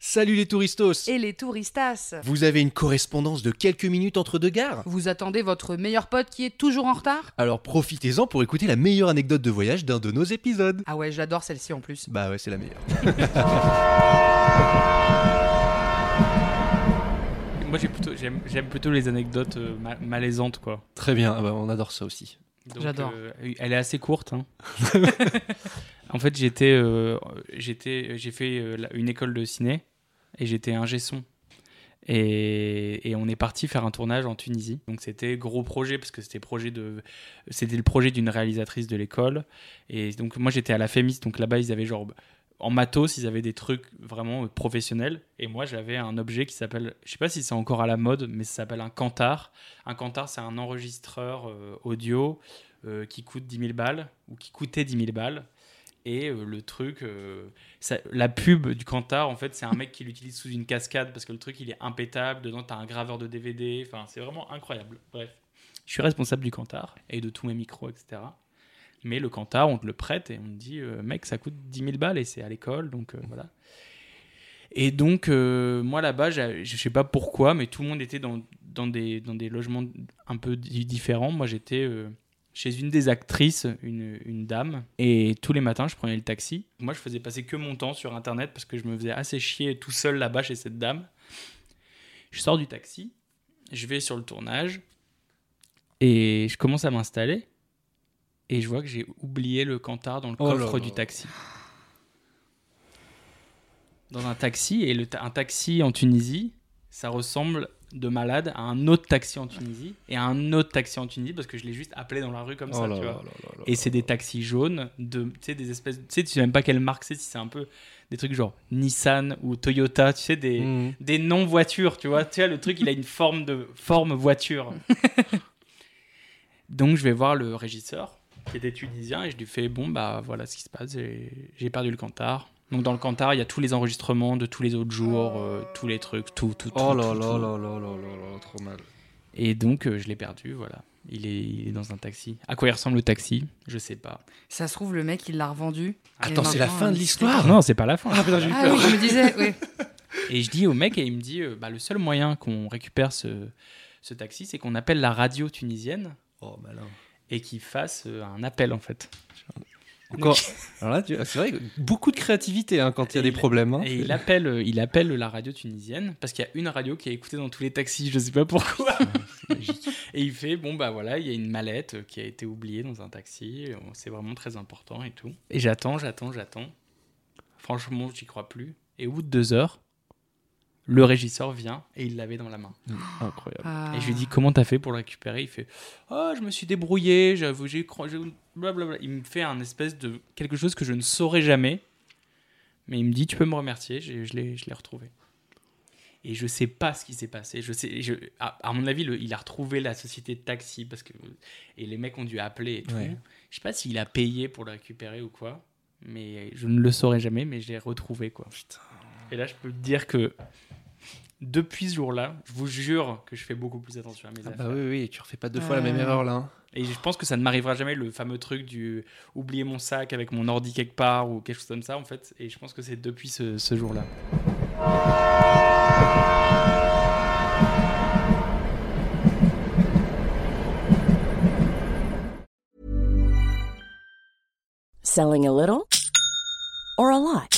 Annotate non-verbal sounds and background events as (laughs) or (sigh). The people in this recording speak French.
Salut les touristos Et les touristas Vous avez une correspondance de quelques minutes entre deux gares? Vous attendez votre meilleur pote qui est toujours en retard? Alors profitez-en pour écouter la meilleure anecdote de voyage d'un de nos épisodes. Ah ouais, j'adore celle-ci en plus. Bah ouais, c'est la meilleure. (laughs) Moi, j'ai plutôt, j'aime, j'aime plutôt les anecdotes euh, ma- malaisantes, quoi. Très bien, ah bah, on adore ça aussi. Donc, J'adore. euh, elle est assez courte. hein. (laughs) en fait, j'étais, euh, j'ai fait euh, une école de ciné et j'étais ingé son. Et, on est parti faire un tournage en Tunisie. Donc c'était gros projet parce que c'était le projet d'une réalisatrice de l'école. Et donc moi j'étais à la Fémis. Donc là-bas ils avaient genre en matos ils avaient des trucs vraiment euh, professionnels. Et moi j'avais un objet qui s'appelle, je sais pas si c'est encore à la mode, mais ça s'appelle un Kantar. Un Kantar c'est un enregistreur audio qui coûte 10 000 balles ou qui coûtait 10 000 balles. Et euh, le truc, euh, la pub du Kantar, en fait, c'est un mec qui l'utilise sous une cascade parce que le truc il est impétable. Dedans, t'as un graveur de DVD. Enfin, c'est vraiment incroyable. Bref, je suis responsable du Kantar et de tous mes micros, etc. Mais le Kantar, on te le prête et on te dit, euh, mec, ça coûte 10 000 balles et c'est à l'école, donc voilà. Et donc, moi là-bas, je sais pas pourquoi, mais tout le monde était dans, dans, des, dans des logements un peu di- différents. Moi, j'étais chez une des actrices, une, une dame, et tous les matins, je prenais le taxi. Moi, je faisais passer que mon temps sur Internet parce que je me faisais assez chier tout seul là-bas chez cette dame. Je sors du taxi, je vais sur le tournage, et je commence à m'installer, et je vois que j'ai oublié le Cantar dans le Oh coffre là du là. taxi. Dans un taxi, et le ta- un taxi en Tunisie, ça ressemble de malade à un autre taxi en Tunisie, et à un autre taxi en Tunisie, parce que je l'ai juste appelé dans la rue comme Oh ça, là tu là vois. là. Et c'est des taxis jaunes, de, tu sais, des espèces, tu sais, tu sais même pas quelle marque c'est, si c'est un peu des trucs genre Nissan ou Toyota, tu sais, des, Mhm. des noms voitures, tu vois. Tu sais, le truc, il a une forme de forme voiture. Donc, je vais voir le régisseur, qui était tunisien, et je lui fais Bon, bah voilà ce qui se passe, j'ai j'ai perdu le Cantar. Donc, dans le Cantar, il y a tous les enregistrements de tous les autres jours, euh, tous les trucs, tout, tout, tout. Oh là tout, là tout. là là là là là, trop mal. Et donc, euh, je l'ai perdu, voilà. Il est, il est dans un taxi. À quoi il ressemble le taxi? Je sais pas. Ça se trouve, le mec, il l'a revendu. Attends, c'est la fin de euh, l'histoire Non, c'est pas la fin. Ah putain, j'ai eu Ah peur. oui, je me disais, oui. (laughs) Et je dis au mec, et il me dit euh, bah, le seul moyen qu'on récupère ce, ce taxi, c'est qu'on appelle la radio tunisienne Oh malin. et qu'il fasse euh, un appel en fait. Encore. (laughs) Alors là, tu- c'est vrai, beaucoup de créativité hein, quand il y a des il- problèmes. hein. Et il appelle, euh, il appelle la radio tunisienne parce qu'il y a une radio qui est écoutée dans tous les taxis, je sais pas pourquoi. (laughs) et il fait bon bah voilà, il y a une mallette euh, qui a été oubliée dans un taxi, euh, c'est vraiment très important et tout. Et j'attends, j'attends, j'attends. Franchement, j'y crois plus. Et au bout de deux heures, le régisseur vient et il l'avait dans la main. Incroyable. Ah. Et je lui dis comment t'as fait pour le récupérer? Il fait oh je me suis débrouillé, j'avoue j'ai blablabla. Il me fait un espèce de quelque chose que je ne saurais jamais, mais il me dit tu peux me remercier, je l'ai je l'ai retrouvé. Et je sais pas ce qui s'est passé. Je sais, je, à, à mon avis, le- il a retrouvé la société de taxi parce que et les mecs ont dû appeler et tout. Ouais. Je sais pas s'il a payé pour le récupérer ou quoi, mais je ne le saurais jamais. Mais je l'ai retrouvé quoi. Et là, je peux te dire que depuis ce jour-là, je vous jure que je fais beaucoup plus attention à mes Ah affaires. bah oui, oui, tu refais pas deux fois la même erreur là. hein. Et je pense que ça ne m'arrivera jamais le fameux truc du oublier mon sac avec mon ordi quelque part ou quelque chose comme ça en fait. Et je pense que c'est depuis ce, ce jour-là. Selling a little or a lot?